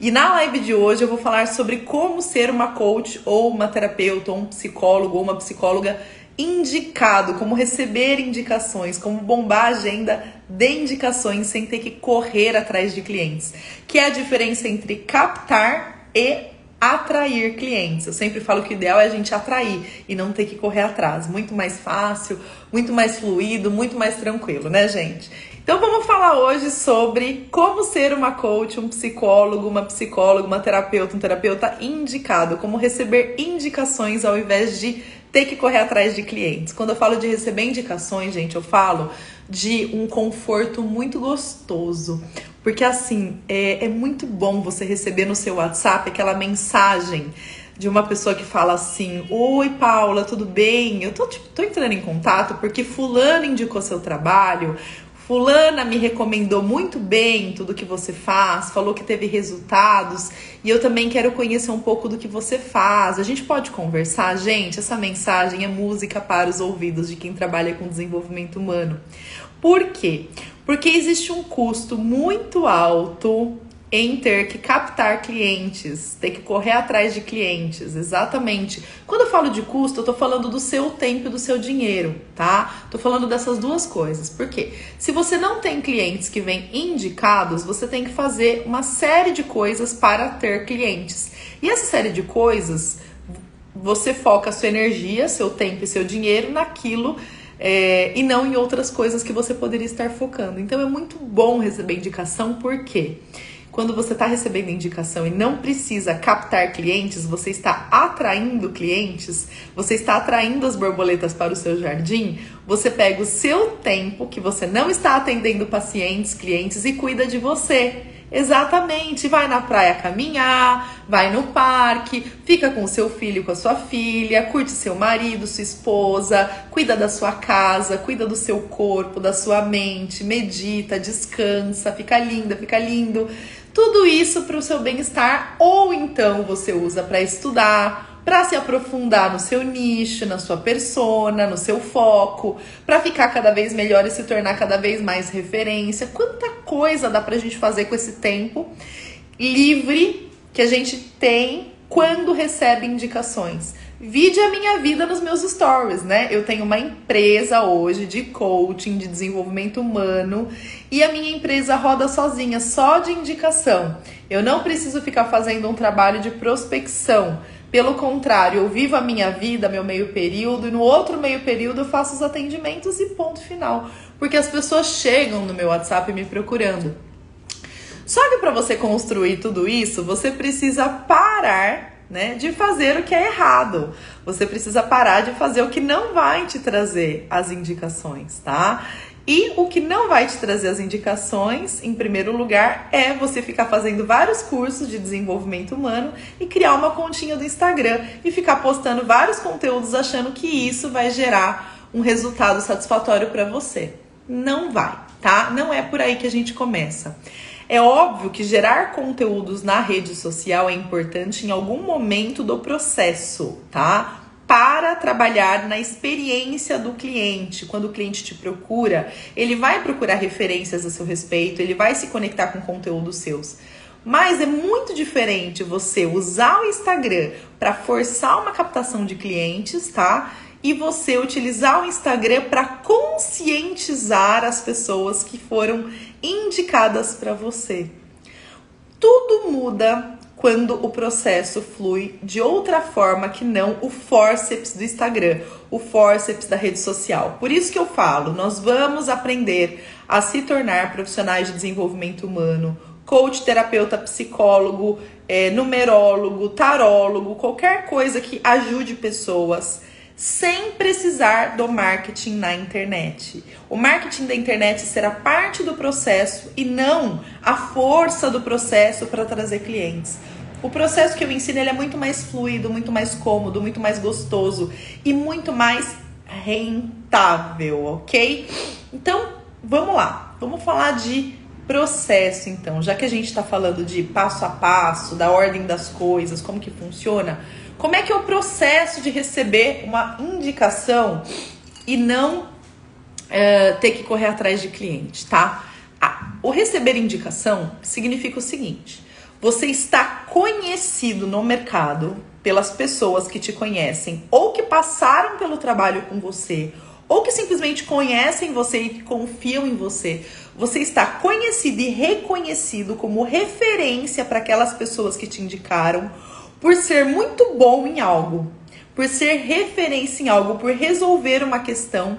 E na live de hoje eu vou falar sobre como ser uma coach ou uma terapeuta ou um psicólogo ou uma psicóloga indicado, como receber indicações, como bombar a agenda de indicações sem ter que correr atrás de clientes, que é a diferença entre captar e atrair clientes. Eu sempre falo que o ideal é a gente atrair e não ter que correr atrás. Muito mais fácil, muito mais fluido, muito mais tranquilo, né, gente? Então vamos falar hoje sobre como ser uma coach, um psicólogo, uma psicóloga, uma terapeuta, um terapeuta indicado, como receber indicações ao invés de ter que correr atrás de clientes. Quando eu falo de receber indicações, gente, eu falo de um conforto muito gostoso. Porque assim, é, é muito bom você receber no seu WhatsApp aquela mensagem de uma pessoa que fala assim: Oi, Paula, tudo bem? Eu tô, tipo, tô entrando em contato porque Fulano indicou seu trabalho, Fulana me recomendou muito bem tudo que você faz, falou que teve resultados e eu também quero conhecer um pouco do que você faz. A gente pode conversar, gente? Essa mensagem é música para os ouvidos de quem trabalha com desenvolvimento humano. Por quê? Porque existe um custo muito alto em ter que captar clientes, ter que correr atrás de clientes, exatamente. Quando eu falo de custo, eu tô falando do seu tempo e do seu dinheiro, tá? Tô falando dessas duas coisas. Por quê? Se você não tem clientes que vêm indicados, você tem que fazer uma série de coisas para ter clientes. E essa série de coisas, você foca sua energia, seu tempo e seu dinheiro naquilo é, e não em outras coisas que você poderia estar focando. Então é muito bom receber indicação, por quê? Quando você está recebendo indicação e não precisa captar clientes, você está atraindo clientes, você está atraindo as borboletas para o seu jardim, você pega o seu tempo que você não está atendendo pacientes, clientes e cuida de você. Exatamente, vai na praia caminhar, vai no parque, fica com seu filho, com a sua filha, curte seu marido, sua esposa, cuida da sua casa, cuida do seu corpo, da sua mente, medita, descansa, fica linda, fica lindo. Tudo isso para o seu bem-estar, ou então você usa para estudar, para se aprofundar no seu nicho, na sua persona, no seu foco, para ficar cada vez melhor e se tornar cada vez mais referência. Quanta coisa dá para a gente fazer com esse tempo livre que a gente tem quando recebe indicações. Vide a minha vida nos meus stories, né? Eu tenho uma empresa hoje de coaching, de desenvolvimento humano, e a minha empresa roda sozinha, só de indicação. Eu não preciso ficar fazendo um trabalho de prospecção. Pelo contrário, eu vivo a minha vida, meu meio período, e no outro meio período eu faço os atendimentos e ponto final. Porque as pessoas chegam no meu WhatsApp me procurando. Só que para você construir tudo isso, você precisa parar né, de fazer o que é errado. Você precisa parar de fazer o que não vai te trazer as indicações, tá? E o que não vai te trazer as indicações, em primeiro lugar, é você ficar fazendo vários cursos de desenvolvimento humano e criar uma continha do Instagram e ficar postando vários conteúdos achando que isso vai gerar um resultado satisfatório para você. Não vai, tá? Não é por aí que a gente começa. É óbvio que gerar conteúdos na rede social é importante em algum momento do processo, tá? Para trabalhar na experiência do cliente. Quando o cliente te procura, ele vai procurar referências a seu respeito, ele vai se conectar com conteúdos seus. Mas é muito diferente você usar o Instagram para forçar uma captação de clientes, tá? E você utilizar o Instagram para conscientizar as pessoas que foram indicadas para você. Tudo muda quando o processo flui de outra forma que não o forceps do Instagram, o forceps da rede social. Por isso que eu falo, nós vamos aprender a se tornar profissionais de desenvolvimento humano, coach, terapeuta, psicólogo, é, numerólogo, tarólogo, qualquer coisa que ajude pessoas sem precisar do marketing na internet. O marketing da internet será parte do processo e não a força do processo para trazer clientes. O processo que eu ensino é muito mais fluido, muito mais cômodo, muito mais gostoso e muito mais rentável, ok? Então, vamos lá. Vamos falar de processo, então. Já que a gente está falando de passo a passo, da ordem das coisas, como que funciona, como é que é o processo de receber uma indicação e não é, ter que correr atrás de cliente, tá? Ah, o receber indicação significa o seguinte: você está conhecido no mercado pelas pessoas que te conhecem ou que passaram pelo trabalho com você ou que simplesmente conhecem você e que confiam em você. Você está conhecido e reconhecido como referência para aquelas pessoas que te indicaram por ser muito bom em algo, por ser referência em algo, por resolver uma questão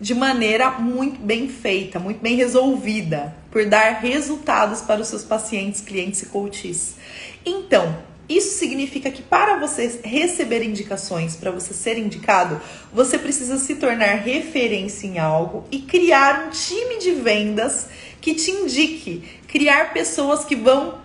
de maneira muito bem feita, muito bem resolvida, por dar resultados para os seus pacientes, clientes e coaches. Então, isso significa que para você receber indicações, para você ser indicado, você precisa se tornar referência em algo e criar um time de vendas que te indique, criar pessoas que vão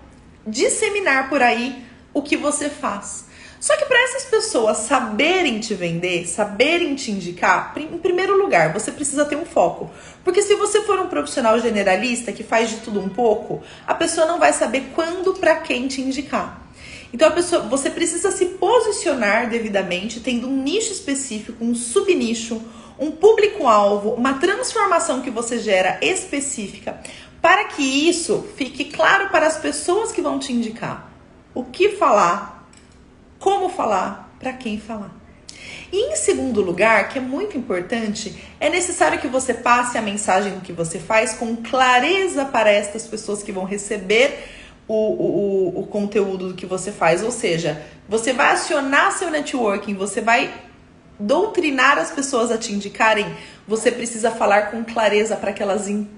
disseminar por aí o que você faz. Só que para essas pessoas saberem te vender, saberem te indicar, em primeiro lugar, você precisa ter um foco. Porque se você for um profissional generalista que faz de tudo um pouco, a pessoa não vai saber quando para quem te indicar. Então a pessoa, você precisa se posicionar devidamente, tendo um nicho específico, um subnicho, um público-alvo, uma transformação que você gera específica, para que isso fique claro para as pessoas que vão te indicar. O que falar, como falar, para quem falar. E em segundo lugar, que é muito importante, é necessário que você passe a mensagem que você faz com clareza para estas pessoas que vão receber o, o, o conteúdo que você faz. Ou seja, você vai acionar seu networking, você vai doutrinar as pessoas a te indicarem, você precisa falar com clareza para que elas entendam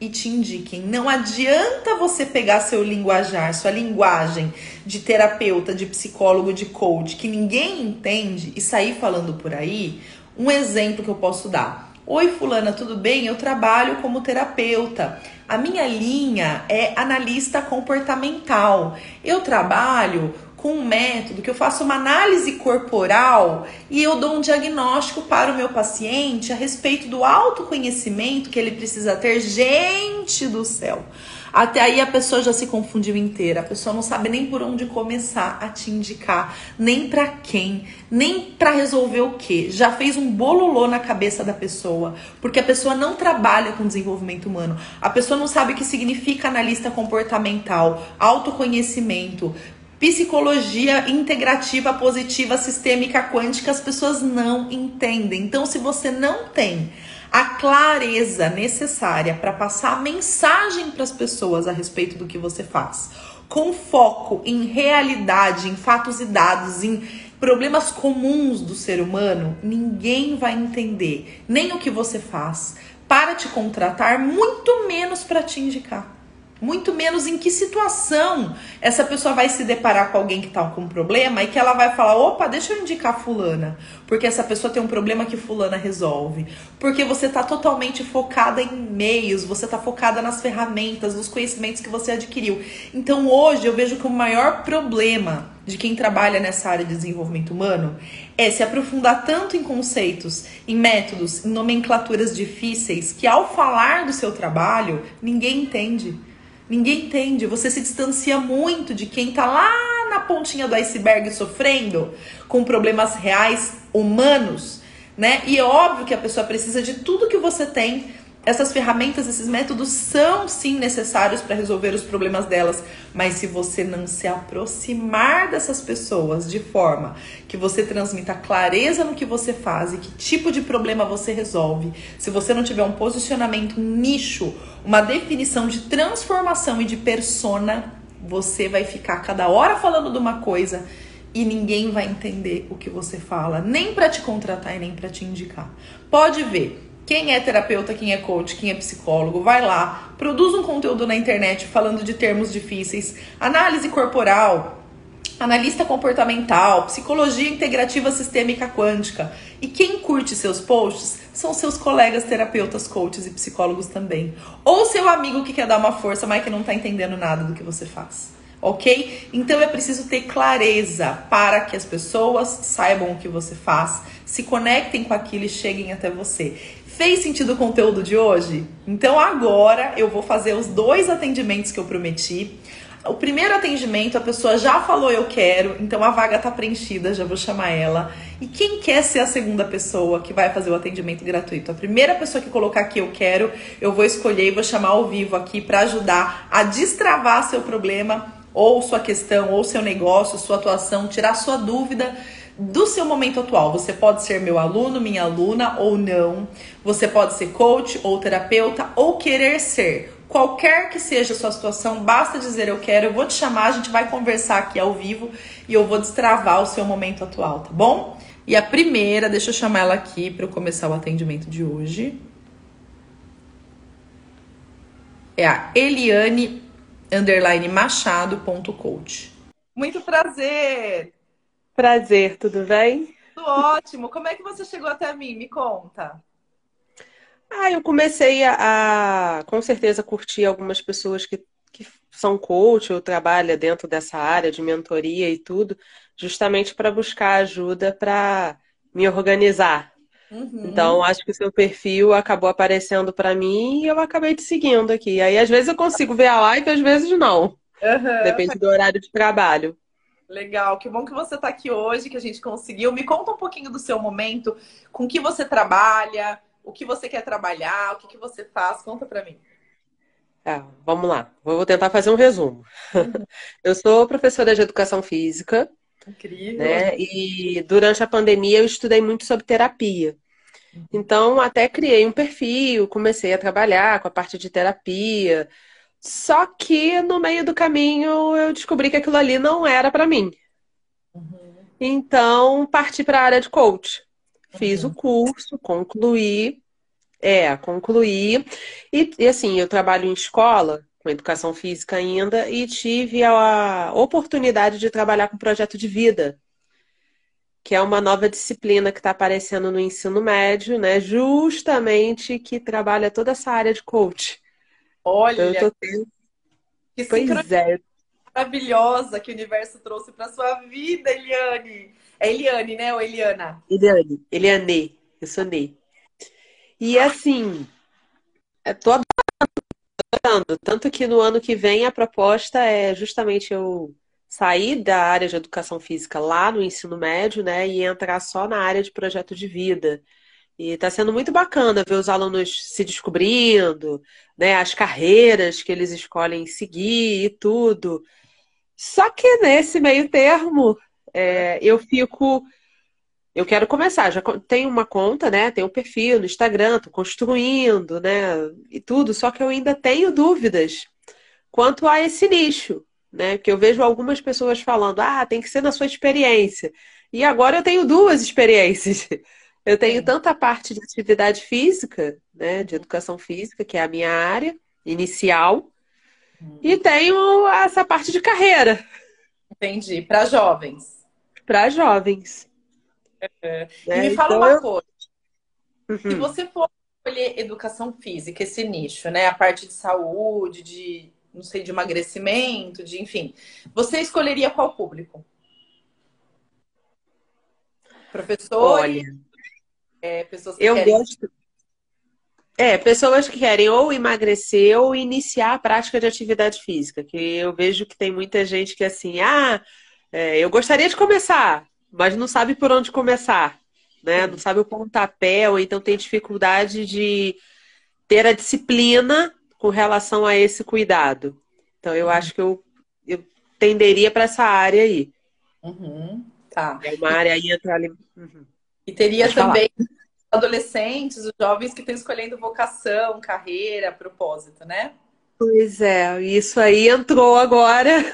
e te indiquem. Não adianta você pegar seu linguajar, sua linguagem de terapeuta, de psicólogo, de coach, que ninguém entende e sair falando por aí. Um exemplo que eu posso dar. Oi, Fulana, tudo bem? Eu trabalho como terapeuta. A minha linha é analista comportamental. Eu trabalho com um método que eu faço uma análise corporal e eu dou um diagnóstico para o meu paciente a respeito do autoconhecimento que ele precisa ter. Gente do céu! Até aí a pessoa já se confundiu inteira. A pessoa não sabe nem por onde começar a te indicar, nem para quem, nem para resolver o que. Já fez um bololô na cabeça da pessoa, porque a pessoa não trabalha com desenvolvimento humano. A pessoa não sabe o que significa analista comportamental, autoconhecimento, Psicologia integrativa, positiva, sistêmica, quântica, as pessoas não entendem. Então, se você não tem a clareza necessária para passar a mensagem para as pessoas a respeito do que você faz, com foco em realidade, em fatos e dados, em problemas comuns do ser humano, ninguém vai entender nem o que você faz para te contratar, muito menos para te indicar muito menos em que situação essa pessoa vai se deparar com alguém que está com um problema e que ela vai falar: opa, deixa eu indicar Fulana, porque essa pessoa tem um problema que Fulana resolve. Porque você está totalmente focada em meios, você está focada nas ferramentas, nos conhecimentos que você adquiriu. Então hoje eu vejo que o maior problema de quem trabalha nessa área de desenvolvimento humano é se aprofundar tanto em conceitos, em métodos, em nomenclaturas difíceis, que ao falar do seu trabalho, ninguém entende. Ninguém entende, você se distancia muito de quem está lá na pontinha do iceberg sofrendo com problemas reais humanos, né? E é óbvio que a pessoa precisa de tudo que você tem essas ferramentas, esses métodos são sim necessários para resolver os problemas delas, mas se você não se aproximar dessas pessoas de forma que você transmita clareza no que você faz e que tipo de problema você resolve, se você não tiver um posicionamento, um nicho, uma definição de transformação e de persona, você vai ficar cada hora falando de uma coisa e ninguém vai entender o que você fala, nem para te contratar e nem para te indicar. Pode ver. Quem é terapeuta, quem é coach, quem é psicólogo, vai lá, produz um conteúdo na internet falando de termos difíceis, análise corporal, analista comportamental, psicologia integrativa sistêmica quântica. E quem curte seus posts são seus colegas terapeutas, coaches e psicólogos também. Ou seu amigo que quer dar uma força, mas que não está entendendo nada do que você faz. Ok? Então é preciso ter clareza para que as pessoas saibam o que você faz, se conectem com aquilo e cheguem até você. Fez sentido o conteúdo de hoje? Então agora eu vou fazer os dois atendimentos que eu prometi. O primeiro atendimento, a pessoa já falou eu quero, então a vaga tá preenchida, já vou chamar ela. E quem quer ser a segunda pessoa que vai fazer o atendimento gratuito? A primeira pessoa que colocar que eu quero, eu vou escolher e vou chamar ao vivo aqui para ajudar a destravar seu problema ou sua questão, ou seu negócio, sua atuação, tirar sua dúvida do seu momento atual. Você pode ser meu aluno, minha aluna ou não. Você pode ser coach ou terapeuta ou querer ser. Qualquer que seja a sua situação, basta dizer eu quero, eu vou te chamar, a gente vai conversar aqui ao vivo e eu vou destravar o seu momento atual, tá bom? E a primeira, deixa eu chamar ela aqui para eu começar o atendimento de hoje. É a Eliane underline machado.coach. Muito prazer! Prazer, tudo bem? Tudo ótimo. Como é que você chegou até mim? Me conta. Ah, eu comecei a, a com certeza curtir algumas pessoas que, que são coach ou trabalham dentro dessa área de mentoria e tudo, justamente para buscar ajuda para me organizar. Uhum. Então, acho que o seu perfil acabou aparecendo para mim e eu acabei te seguindo aqui. Aí, às vezes, eu consigo ver a live, às vezes não. Uhum. Depende do horário de trabalho. Legal, que bom que você está aqui hoje, que a gente conseguiu. Me conta um pouquinho do seu momento, com que você trabalha, o que você quer trabalhar, o que, que você faz. Conta para mim. É, vamos lá, vou tentar fazer um resumo. Uhum. Eu sou professora de educação física. Incrível. Né? E durante a pandemia eu estudei muito sobre terapia. Uhum. Então, até criei um perfil, comecei a trabalhar com a parte de terapia, só que no meio do caminho eu descobri que aquilo ali não era para mim. Uhum. Então parti para a área de coach. Fiz uhum. o curso, concluí. É, concluí. E, e assim, eu trabalho em escola, com educação física ainda, e tive a oportunidade de trabalhar com projeto de vida, que é uma nova disciplina que está aparecendo no ensino médio, né? Justamente que trabalha toda essa área de coach. Olha, então, eu tendo... que pois é. maravilhosa que o universo trouxe para sua vida, Eliane. É Eliane, né, ou Eliana? Eliane, Eliane, eu sou Ney. E assim, tô adorando, tanto que no ano que vem a proposta é justamente eu sair da área de educação física lá no ensino médio, né, e entrar só na área de projeto de vida. E está sendo muito bacana ver os alunos se descobrindo, né, as carreiras que eles escolhem seguir e tudo. Só que nesse meio termo, é, eu fico. Eu quero começar, já tenho uma conta, né? Tenho um perfil no Instagram, estou construindo, né? E tudo, só que eu ainda tenho dúvidas quanto a esse nicho, né? Porque eu vejo algumas pessoas falando, ah, tem que ser na sua experiência. E agora eu tenho duas experiências. Eu tenho tanto a parte de atividade física, né, de educação física, que é a minha área inicial, hum. e tenho essa parte de carreira. Entendi. Para jovens. Para jovens. É. Né? E me fala então, uma coisa. Uhum. Se você for escolher educação física, esse nicho, né, a parte de saúde, de não sei, de emagrecimento, de enfim, você escolheria qual público? Professor? Olha, é, pessoas que eu querem... gosto. É, pessoas que querem ou emagrecer ou iniciar a prática de atividade física. Que eu vejo que tem muita gente que assim, ah, é, eu gostaria de começar, mas não sabe por onde começar, né? Não sabe o pontapé, ou então tem dificuldade de ter a disciplina com relação a esse cuidado. Então eu uhum. acho que eu, eu tenderia para essa área aí. Uhum. Tá. É uma área aí entra ali. Uhum. E teria Pode também falar. adolescentes, os jovens que estão escolhendo vocação, carreira, propósito, né? Pois é, isso aí entrou agora.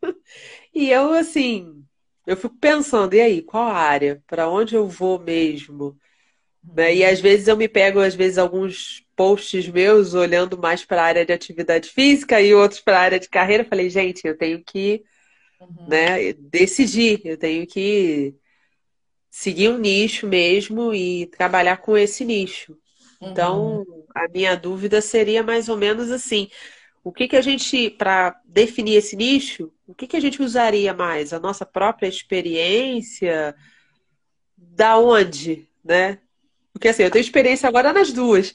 e eu, assim, eu fico pensando, e aí, qual área? Para onde eu vou mesmo? Né? E às vezes eu me pego, às vezes, alguns posts meus olhando mais para a área de atividade física e outros para a área de carreira. Falei, gente, eu tenho que uhum. né, decidir, eu tenho que seguir um nicho mesmo e trabalhar com esse nicho. Então, uhum. a minha dúvida seria mais ou menos assim: o que, que a gente, para definir esse nicho, o que, que a gente usaria mais? A nossa própria experiência? Da onde, né? Porque assim, eu tenho experiência agora nas duas.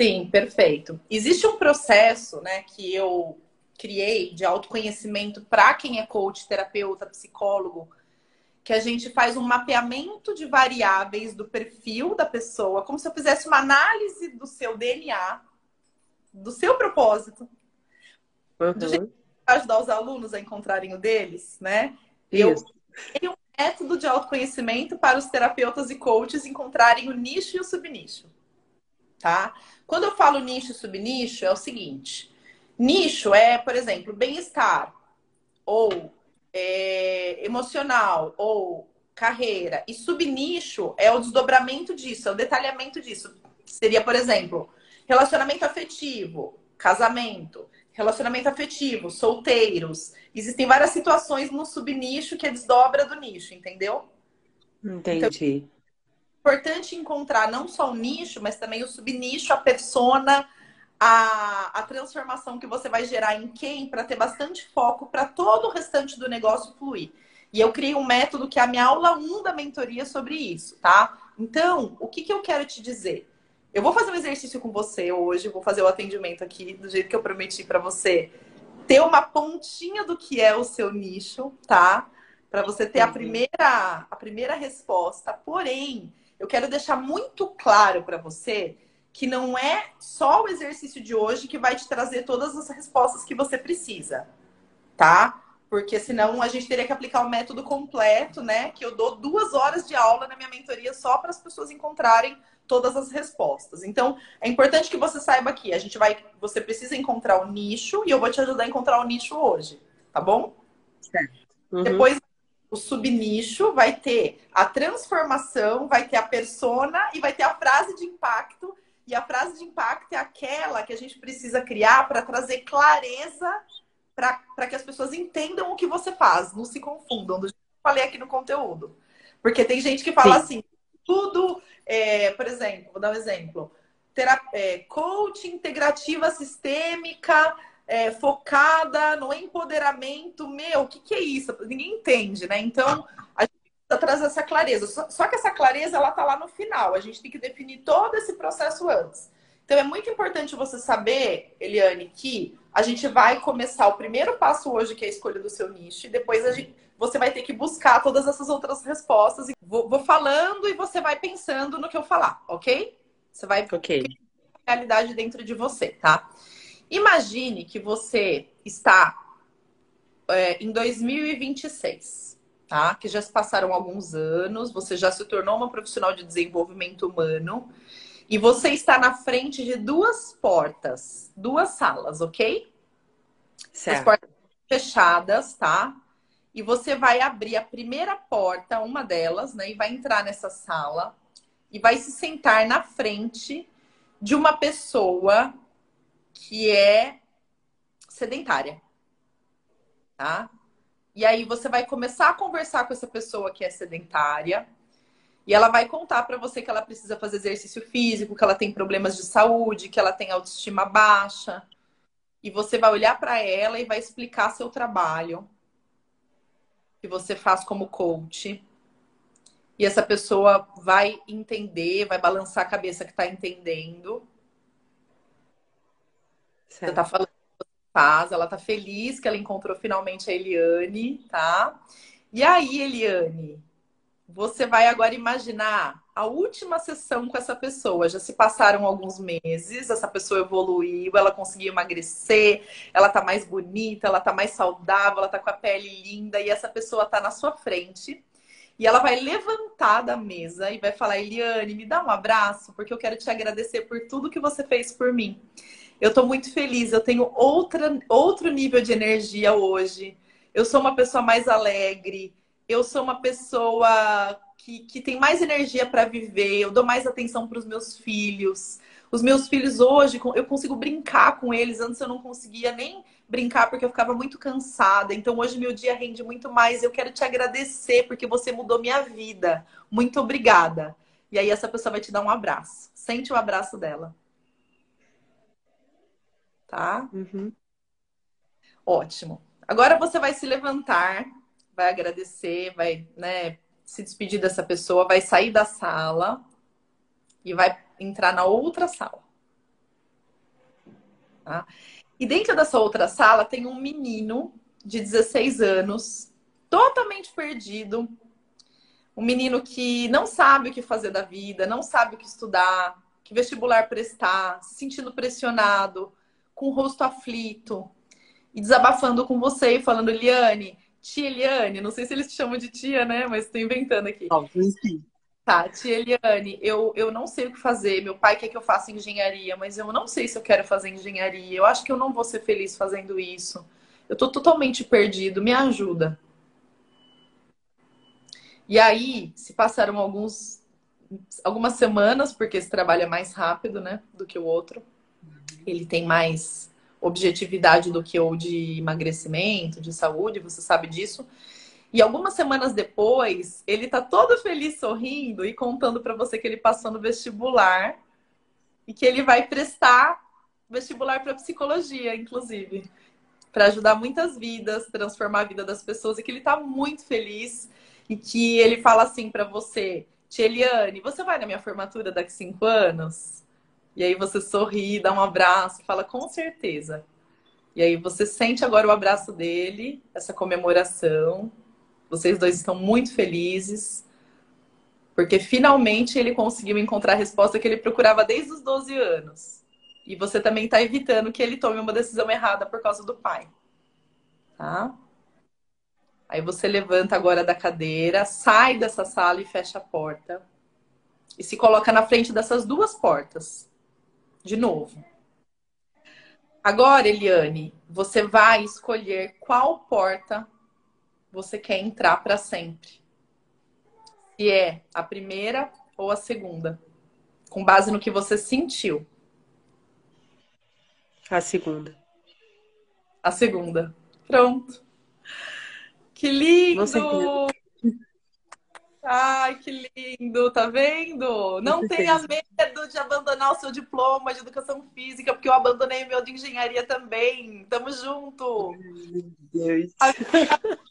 Sim, perfeito. Existe um processo, né, que eu criei de autoconhecimento para quem é coach, terapeuta, psicólogo, que a gente faz um mapeamento de variáveis do perfil da pessoa, como se eu fizesse uma análise do seu DNA, do seu propósito, uhum. do jeito ajudar os alunos a encontrarem o deles, né? Isso. Eu tenho um método de autoconhecimento para os terapeutas e coaches encontrarem o nicho e o subnicho, tá? Quando eu falo nicho e subnicho, é o seguinte: nicho é, por exemplo, bem-estar ou é, emocional ou carreira. E subnicho é o desdobramento disso, é o detalhamento disso. Seria, por exemplo, relacionamento afetivo, casamento, relacionamento afetivo, solteiros. Existem várias situações no subnicho que é desdobra do nicho, entendeu? Entendi. Então, é importante encontrar não só o nicho, mas também o subnicho, a persona, a, a transformação que você vai gerar em quem para ter bastante foco para todo o restante do negócio fluir. E eu criei um método que é a minha aula 1 da mentoria sobre isso, tá? Então, o que, que eu quero te dizer? Eu vou fazer um exercício com você hoje, vou fazer o atendimento aqui do jeito que eu prometi para você. Ter uma pontinha do que é o seu nicho, tá? Para você ter a uhum. primeira, a primeira resposta. Porém, eu quero deixar muito claro para você que não é só o exercício de hoje que vai te trazer todas as respostas que você precisa, tá? Porque senão a gente teria que aplicar o método completo, né? Que eu dou duas horas de aula na minha mentoria só para as pessoas encontrarem todas as respostas. Então, é importante que você saiba aqui, a gente vai, você precisa encontrar o nicho e eu vou te ajudar a encontrar o nicho hoje, tá bom? Certo. Uhum. Depois o subnicho vai ter a transformação, vai ter a persona e vai ter a frase de impacto e a frase de impacto é aquela que a gente precisa criar para trazer clareza para que as pessoas entendam o que você faz, não se confundam, do que eu falei aqui no conteúdo. Porque tem gente que fala Sim. assim, tudo, é, por exemplo, vou dar um exemplo. é, coach integrativa sistêmica é, focada no empoderamento. Meu, o que, que é isso? Ninguém entende, né? Então, a trazer essa clareza. Só, só, que essa clareza ela tá lá no final. A gente tem que definir todo esse processo antes. Então é muito importante você saber, Eliane, que a gente vai começar o primeiro passo hoje, que é a escolha do seu nicho, e depois a gente, você vai ter que buscar todas essas outras respostas. Vou, vou falando e você vai pensando no que eu falar, ok? Você vai ok realidade dentro de você, tá? Imagine que você está é, em 2026 tá? Que já se passaram alguns anos, você já se tornou uma profissional de desenvolvimento humano e você está na frente de duas portas, duas salas, ok? Certo. As portas fechadas, tá? E você vai abrir a primeira porta, uma delas, né? E vai entrar nessa sala e vai se sentar na frente de uma pessoa que é sedentária, tá? E aí você vai começar a conversar com essa pessoa que é sedentária. E ela vai contar para você que ela precisa fazer exercício físico, que ela tem problemas de saúde, que ela tem autoestima baixa. E você vai olhar para ela e vai explicar seu trabalho que você faz como coach. E essa pessoa vai entender, vai balançar a cabeça que está entendendo. Certo. Você está falando faz, ela tá feliz que ela encontrou finalmente a Eliane, tá? E aí, Eliane, você vai agora imaginar a última sessão com essa pessoa. Já se passaram alguns meses, essa pessoa evoluiu, ela conseguiu emagrecer, ela tá mais bonita, ela tá mais saudável, ela tá com a pele linda e essa pessoa tá na sua frente. E ela vai levantar da mesa e vai falar: Eliane, me dá um abraço, porque eu quero te agradecer por tudo que você fez por mim. Eu estou muito feliz, eu tenho outra, outro nível de energia hoje. Eu sou uma pessoa mais alegre, eu sou uma pessoa que, que tem mais energia para viver, eu dou mais atenção para os meus filhos. Os meus filhos hoje, eu consigo brincar com eles. Antes eu não conseguia nem brincar porque eu ficava muito cansada. Então hoje meu dia rende muito mais. Eu quero te agradecer porque você mudou minha vida. Muito obrigada. E aí essa pessoa vai te dar um abraço. Sente o abraço dela tá? Uhum. Ótimo. Agora você vai se levantar, vai agradecer, vai, né, se despedir dessa pessoa, vai sair da sala e vai entrar na outra sala. Tá? E dentro dessa outra sala tem um menino de 16 anos, totalmente perdido. Um menino que não sabe o que fazer da vida, não sabe o que estudar, que vestibular prestar, se sentindo pressionado, com o rosto aflito e desabafando com você e falando, Eliane, tia Eliane, não sei se eles te chamam de tia, né? Mas estou inventando aqui. Sim. Tá, tia Eliane, eu, eu não sei o que fazer. Meu pai quer que eu faça engenharia, mas eu não sei se eu quero fazer engenharia. Eu acho que eu não vou ser feliz fazendo isso. Eu tô totalmente perdido, me ajuda. E aí, se passaram alguns, algumas semanas, porque esse trabalho é mais rápido, né, do que o outro. Ele tem mais objetividade do que o de emagrecimento, de saúde, você sabe disso. E algumas semanas depois, ele tá todo feliz sorrindo e contando para você que ele passou no vestibular e que ele vai prestar vestibular para psicologia, inclusive para ajudar muitas vidas, transformar a vida das pessoas e que ele está muito feliz e que ele fala assim para você, Tia Eliane, você vai na minha formatura daqui cinco anos? E aí você sorri, dá um abraço, fala com certeza. E aí você sente agora o abraço dele, essa comemoração. Vocês dois estão muito felizes, porque finalmente ele conseguiu encontrar a resposta que ele procurava desde os 12 anos. E você também está evitando que ele tome uma decisão errada por causa do pai. Tá? Aí você levanta agora da cadeira, sai dessa sala e fecha a porta. E se coloca na frente dessas duas portas. De novo. Agora, Eliane, você vai escolher qual porta você quer entrar para sempre. Se é a primeira ou a segunda. Com base no que você sentiu. A segunda. A segunda. Pronto. Que lindo! Ai, que lindo, tá vendo? Não tenha medo de abandonar o seu diploma de educação física, porque eu abandonei o meu de engenharia também. Tamo junto. Meu Deus. A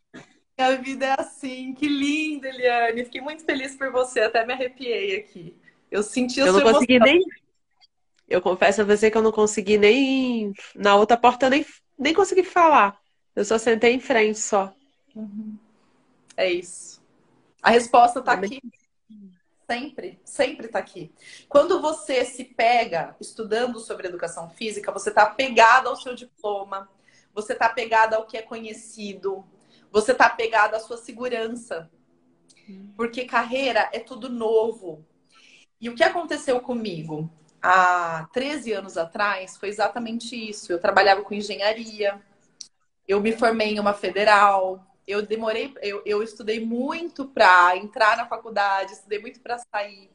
minha vida é assim. Que lindo, Eliane. Fiquei muito feliz por você, até me arrepiei aqui. Eu senti a eu sua não consegui emoção. nem eu confesso a você que eu não consegui nem. Na outra porta eu nem, nem consegui falar. Eu só sentei em frente só. Uhum. É isso. A resposta tá aqui. Sempre, sempre tá aqui. Quando você se pega estudando sobre educação física, você tá apegado ao seu diploma, você tá apegado ao que é conhecido, você tá apegado à sua segurança. Porque carreira é tudo novo. E o que aconteceu comigo? há 13 anos atrás foi exatamente isso. Eu trabalhava com engenharia, eu me formei em uma federal, eu demorei, eu, eu estudei muito para entrar na faculdade, estudei muito para sair.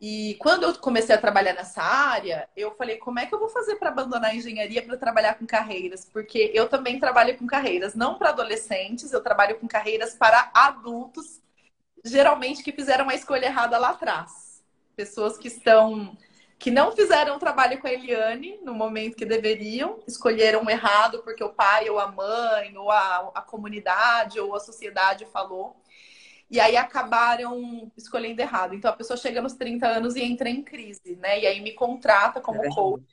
E quando eu comecei a trabalhar nessa área, eu falei, como é que eu vou fazer para abandonar a engenharia para trabalhar com carreiras? Porque eu também trabalho com carreiras, não para adolescentes, eu trabalho com carreiras para adultos, geralmente que fizeram uma escolha errada lá atrás pessoas que estão que não fizeram o trabalho com a Eliane no momento que deveriam, escolheram errado porque o pai ou a mãe ou a, a comunidade ou a sociedade falou. E aí acabaram escolhendo errado. Então a pessoa chega nos 30 anos e entra em crise, né? E aí me contrata como é coach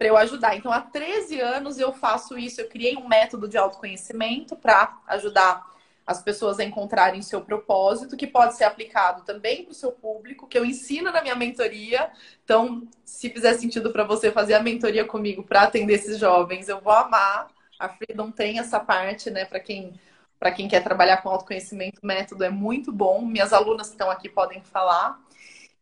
para eu ajudar. Então há 13 anos eu faço isso, eu criei um método de autoconhecimento para ajudar as pessoas a encontrarem seu propósito, que pode ser aplicado também para o seu público, que eu ensino na minha mentoria. Então, se fizer sentido para você fazer a mentoria comigo para atender esses jovens, eu vou amar. A Freedom tem essa parte, né, para quem para quem quer trabalhar com autoconhecimento, o método é muito bom. Minhas alunas que estão aqui podem falar.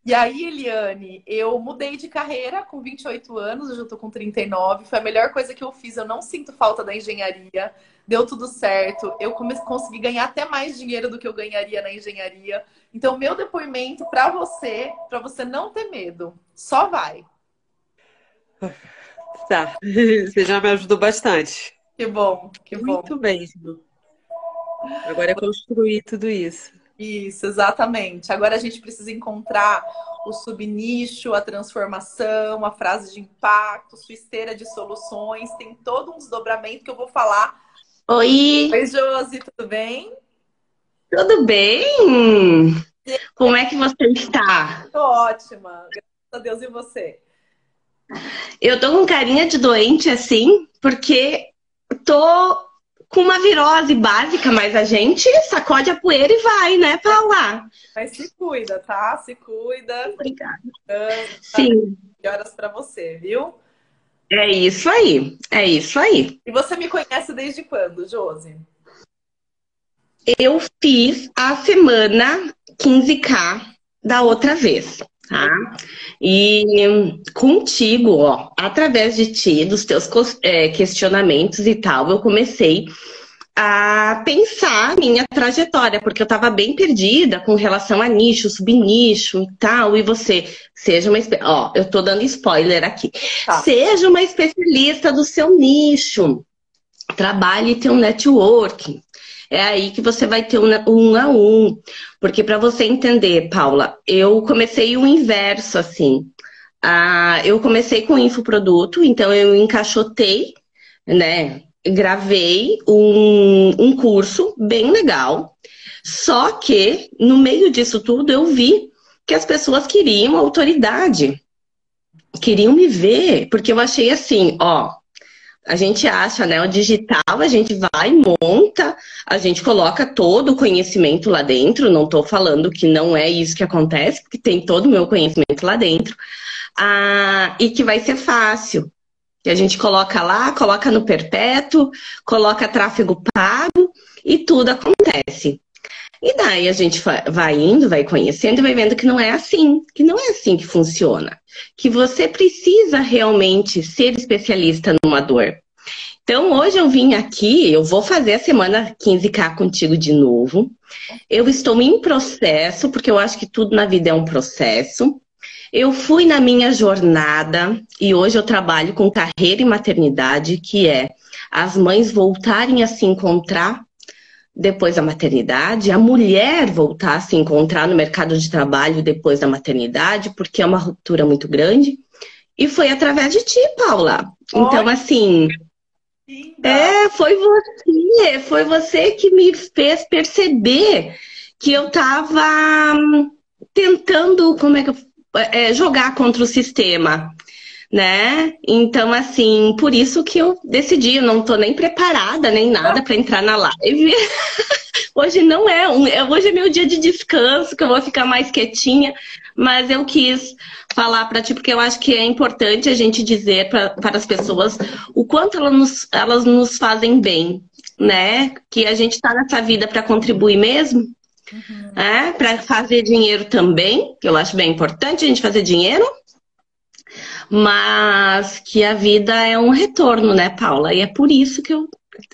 E aí, Eliane, eu mudei de carreira com 28 anos, hoje eu tô com 39. Foi a melhor coisa que eu fiz. Eu não sinto falta da engenharia deu tudo certo. Eu consegui ganhar até mais dinheiro do que eu ganharia na engenharia. Então, meu depoimento para você, para você não ter medo, só vai. Tá, você já me ajudou bastante. Que bom, que bom. Muito bem. Agora é construir tudo isso. Isso, exatamente. Agora a gente precisa encontrar o subnicho, a transformação, a frase de impacto, sua esteira de soluções. Tem todo um desdobramento que eu vou falar Oi! Oi, Josi, tudo bem? Tudo bem? Como é que você está? Tô ótima, graças a Deus e você. Eu tô com carinha de doente assim, porque tô com uma virose básica, mas a gente sacode a poeira e vai, né, Paula? Mas se cuida, tá? Se cuida. Obrigada. Sim. Melhoras para você, viu? É isso aí, é isso aí. E você me conhece desde quando, Josi? Eu fiz a semana 15K da outra vez, tá? E contigo, ó, através de ti, dos teus é, questionamentos e tal, eu comecei a pensar minha trajetória, porque eu estava bem perdida com relação a nicho, subnicho e tal, e você seja uma, ó, eu tô dando spoiler aqui. Tá. Seja uma especialista do seu nicho. Trabalhe tenha um networking. É aí que você vai ter um, um a um. Porque para você entender, Paula, eu comecei o inverso, assim. Ah, eu comecei com infoproduto, então eu encaixotei, né? Gravei um, um curso bem legal. Só que, no meio disso tudo, eu vi que as pessoas queriam autoridade. Queriam me ver, porque eu achei assim, ó, a gente acha, né? O digital, a gente vai, monta, a gente coloca todo o conhecimento lá dentro. Não estou falando que não é isso que acontece, porque tem todo o meu conhecimento lá dentro. Ah, e que vai ser fácil. Que a gente coloca lá, coloca no perpétuo, coloca tráfego pago e tudo acontece. E daí a gente vai indo, vai conhecendo e vai vendo que não é assim, que não é assim que funciona. Que você precisa realmente ser especialista numa dor. Então, hoje eu vim aqui, eu vou fazer a semana 15K contigo de novo. Eu estou em processo, porque eu acho que tudo na vida é um processo. Eu fui na minha jornada e hoje eu trabalho com carreira e maternidade, que é as mães voltarem a se encontrar depois da maternidade, a mulher voltar a se encontrar no mercado de trabalho depois da maternidade, porque é uma ruptura muito grande. E foi através de ti, Paula. Então, assim. É, foi você, foi você que me fez perceber que eu estava hum, tentando, como é que eu, é, jogar contra o sistema né? Então, assim, por isso que eu decidi, eu não tô nem preparada, nem nada para entrar na live. hoje não é um, é, hoje é meu dia de descanso, que eu vou ficar mais quietinha, mas eu quis falar para ti, porque eu acho que é importante a gente dizer pra, para as pessoas o quanto elas nos, elas nos fazem bem, né? Que a gente está nessa vida para contribuir mesmo, uhum. é? para fazer dinheiro também, que eu acho bem importante a gente fazer dinheiro, mas que a vida é um retorno, né, Paula? E é por isso que eu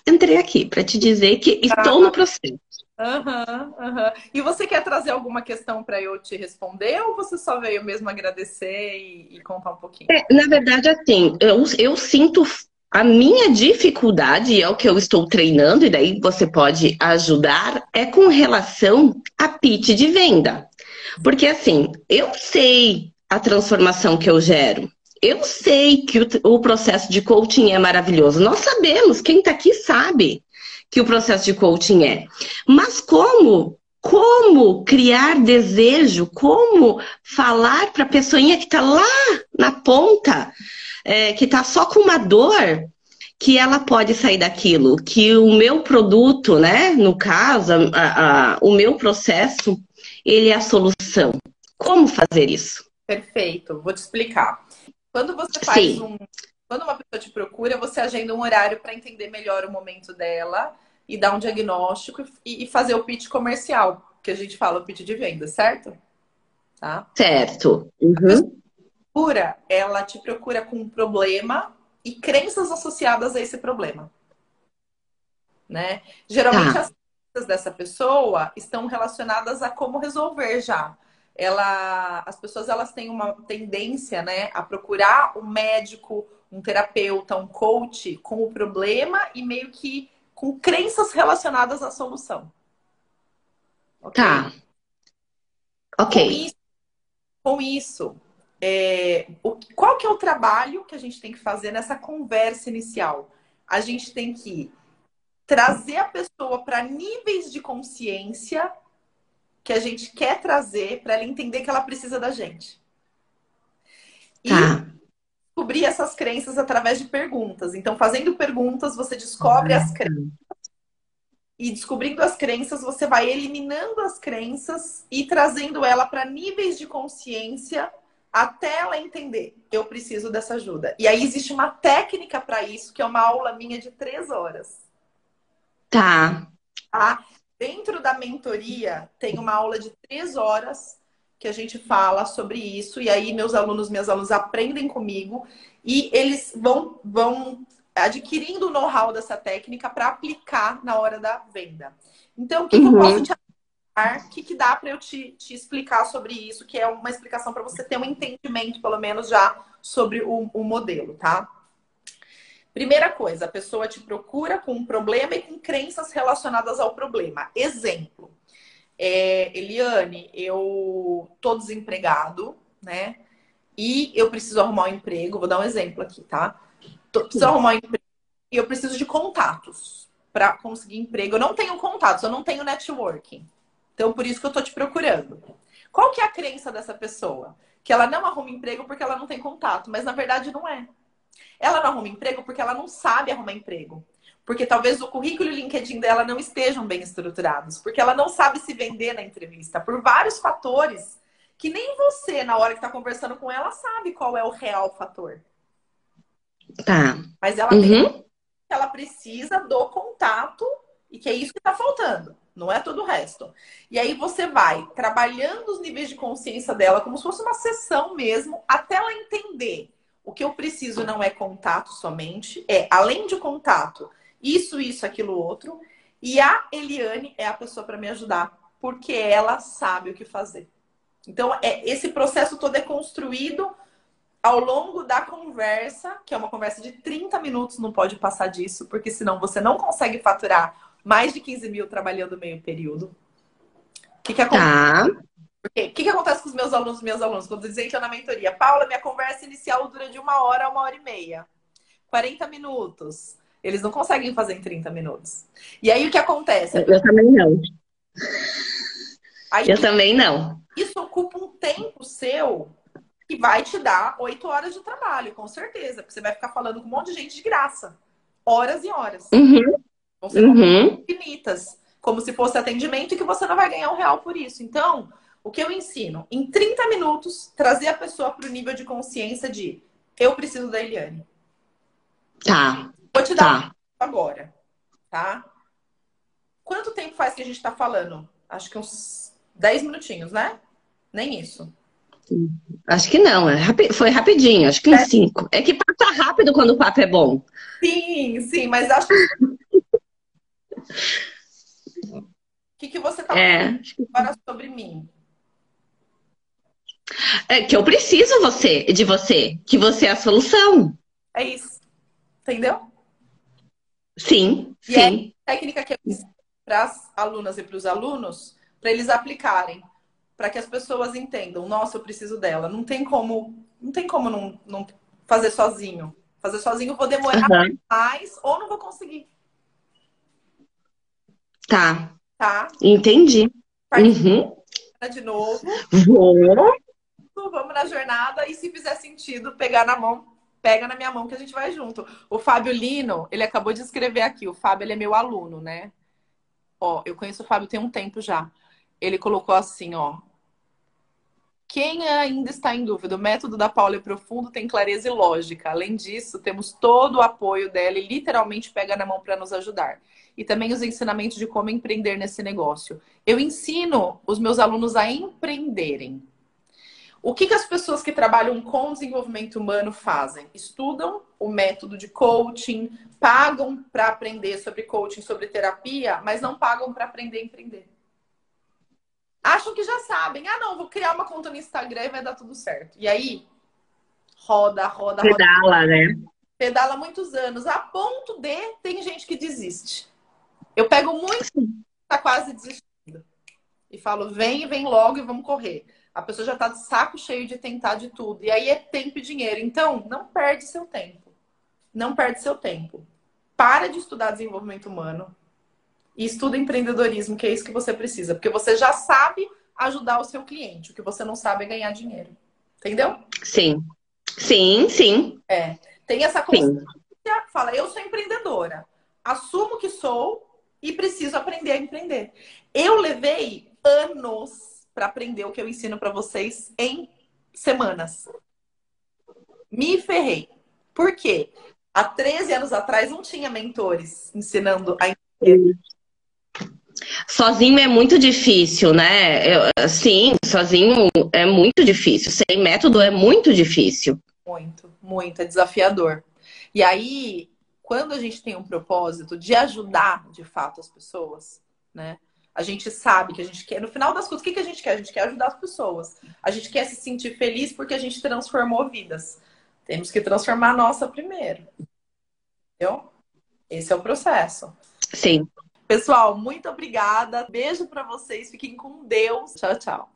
entrei aqui, para te dizer que estou no processo. Uhum, uhum. E você quer trazer alguma questão para eu te responder ou você só veio mesmo agradecer e, e contar um pouquinho? É, na verdade, assim, eu, eu sinto a minha dificuldade, é o que eu estou treinando, e daí você pode ajudar, é com relação a pitch de venda. Porque assim, eu sei a transformação que eu gero. Eu sei que o, o processo de coaching é maravilhoso. Nós sabemos, quem está aqui sabe que o processo de coaching é. Mas como como criar desejo, como falar para a pessoinha que está lá na ponta, é, que está só com uma dor, que ela pode sair daquilo, que o meu produto, né, no caso, a, a, o meu processo, ele é a solução. Como fazer isso? Perfeito, vou te explicar. Quando você faz Sim. um. Quando uma pessoa te procura, você agenda um horário para entender melhor o momento dela e dar um diagnóstico e, fazer o pitch comercial, que a gente fala o pitch de venda, certo? Tá? Certo. Uhum. Procura, ela te procura com um problema e crenças associadas a esse problema. Né? Geralmente tá. as crenças dessa pessoa estão relacionadas a como resolver já ela, as pessoas elas têm uma tendência, né, a procurar um médico, um terapeuta, um coach com o problema e meio que com crenças relacionadas à solução. Okay? Tá. Ok. Com isso, com isso é, o, qual que é o trabalho que a gente tem que fazer nessa conversa inicial? A gente tem que trazer a pessoa para níveis de consciência que a gente quer trazer para ela entender que ela precisa da gente. E tá. descobrir essas crenças através de perguntas. Então, fazendo perguntas, você descobre as crenças. E descobrindo as crenças, você vai eliminando as crenças e trazendo ela para níveis de consciência até ela entender, eu preciso dessa ajuda. E aí existe uma técnica para isso, que é uma aula minha de três horas. Tá. Tá? Dentro da mentoria, tem uma aula de três horas que a gente fala sobre isso. E aí, meus alunos, minhas alunas aprendem comigo e eles vão, vão adquirindo o know-how dessa técnica para aplicar na hora da venda. Então, o que, uhum. que eu posso te o que, que dá para eu te, te, explicar sobre isso, que é uma explicação para você ter um entendimento, pelo menos, já sobre o, o, modelo, tá? Primeira coisa, a pessoa te procura com um problema e com crenças relacionadas ao problema. Exemplo, é, Eliane, eu tô desempregado, né? E eu preciso arrumar um emprego. Vou dar um exemplo aqui, tá? Tô, preciso arrumar um emprego e eu preciso de contatos para conseguir emprego. Eu não tenho contatos, eu não tenho networking. Então, por isso que eu tô te procurando. Qual que é a crença dessa pessoa? Que ela não arruma emprego porque ela não tem contato, mas na verdade não é. Ela não arruma emprego porque ela não sabe arrumar emprego. Porque talvez o currículo e o LinkedIn dela não estejam bem estruturados. Porque ela não sabe se vender na entrevista. Por vários fatores que nem você, na hora que está conversando com ela, sabe qual é o real fator. Tá. Mas ela uhum. ela precisa do contato e que é isso que está faltando não é todo o resto. E aí você vai trabalhando os níveis de consciência dela como se fosse uma sessão mesmo, até ela entender o que eu preciso não é contato somente, é além de contato, isso, isso, aquilo, outro. E a Eliane é a pessoa para me ajudar, porque ela sabe o que fazer. Então, é, esse processo todo é construído ao longo da conversa, que é uma conversa de 30 minutos, não pode passar disso, porque senão você não consegue faturar mais de 15 mil trabalhando meio período. O que, que acontece? Tá. Porque, o que, que acontece com os meus alunos meus alunos? Quando dizem que eu na mentoria, Paula, minha conversa inicial dura de uma hora a uma hora e meia. 40 minutos. Eles não conseguem fazer em 30 minutos. E aí o que acontece? Eu também não. Aí, eu também não. Isso ocupa um tempo seu que vai te dar 8 horas de trabalho, com certeza. Porque você vai ficar falando com um monte de gente de graça. Horas e horas. Uhum. Vão ser uhum. infinitas. Como se fosse atendimento e que você não vai ganhar um real por isso. Então, o que eu ensino? Em 30 minutos, trazer a pessoa para o nível de consciência de eu preciso da Eliane. Tá. Vou te dar tá. agora, tá? Quanto tempo faz que a gente está falando? Acho que uns 10 minutinhos, né? Nem isso. Acho que não, é rapi... foi rapidinho, acho que uns 5. É. é que passa rápido quando o papo é bom. Sim, sim, mas acho que o que, que você está é. falando agora sobre mim? É que eu preciso você, de você, que você é a solução. É isso. Entendeu? Sim, e sim. É a técnica que eu para as alunas e para os alunos, para eles aplicarem, para que as pessoas entendam, nossa, eu preciso dela. Não tem como, não tem como não, não fazer sozinho. Fazer sozinho eu vou demorar uhum. mais ou não vou conseguir. Tá. Tá? Entendi. Uhum. De novo. Vou. Vamos na jornada e se fizer sentido, pegar na mão, pega na minha mão que a gente vai junto. O Fábio Lino, ele acabou de escrever aqui. O Fábio, ele é meu aluno, né? Ó, eu conheço o Fábio tem um tempo já. Ele colocou assim, ó. Quem ainda está em dúvida, o método da Paula é profundo, tem clareza e lógica. Além disso, temos todo o apoio dela e literalmente pega na mão para nos ajudar e também os ensinamentos de como empreender nesse negócio. Eu ensino os meus alunos a empreenderem. O que, que as pessoas que trabalham com desenvolvimento humano fazem? Estudam o método de coaching, pagam para aprender sobre coaching, sobre terapia, mas não pagam para aprender a empreender. Acham que já sabem. Ah, não, vou criar uma conta no Instagram e vai dar tudo certo. E aí, roda, roda, roda. Pedala, né? Pedala muitos anos. A ponto de tem gente que desiste. Eu pego muito, tá quase desistindo. E falo, vem, vem logo e vamos correr. A pessoa já tá de saco cheio de tentar de tudo. E aí é tempo e dinheiro. Então, não perde seu tempo. Não perde seu tempo. Para de estudar desenvolvimento humano e estuda empreendedorismo, que é isso que você precisa. Porque você já sabe ajudar o seu cliente. O que você não sabe é ganhar dinheiro. Entendeu? Sim. Sim, sim. É. Tem essa consciência, fala, eu sou empreendedora. Assumo que sou e preciso aprender a empreender. Eu levei anos para aprender o que eu ensino para vocês em semanas. Me ferrei. Por quê? Há 13 anos atrás não tinha mentores ensinando a. Sozinho é muito difícil, né? Eu, sim, sozinho é muito difícil. Sem método é muito difícil. Muito, muito. É desafiador. E aí, quando a gente tem um propósito de ajudar de fato as pessoas, né? A gente sabe que a gente quer. No final das contas, o que, que a gente quer? A gente quer ajudar as pessoas. A gente quer se sentir feliz porque a gente transformou vidas. Temos que transformar a nossa primeiro. Entendeu? Esse é o processo. Sim. Pessoal, muito obrigada. Beijo para vocês. Fiquem com Deus. Tchau, tchau.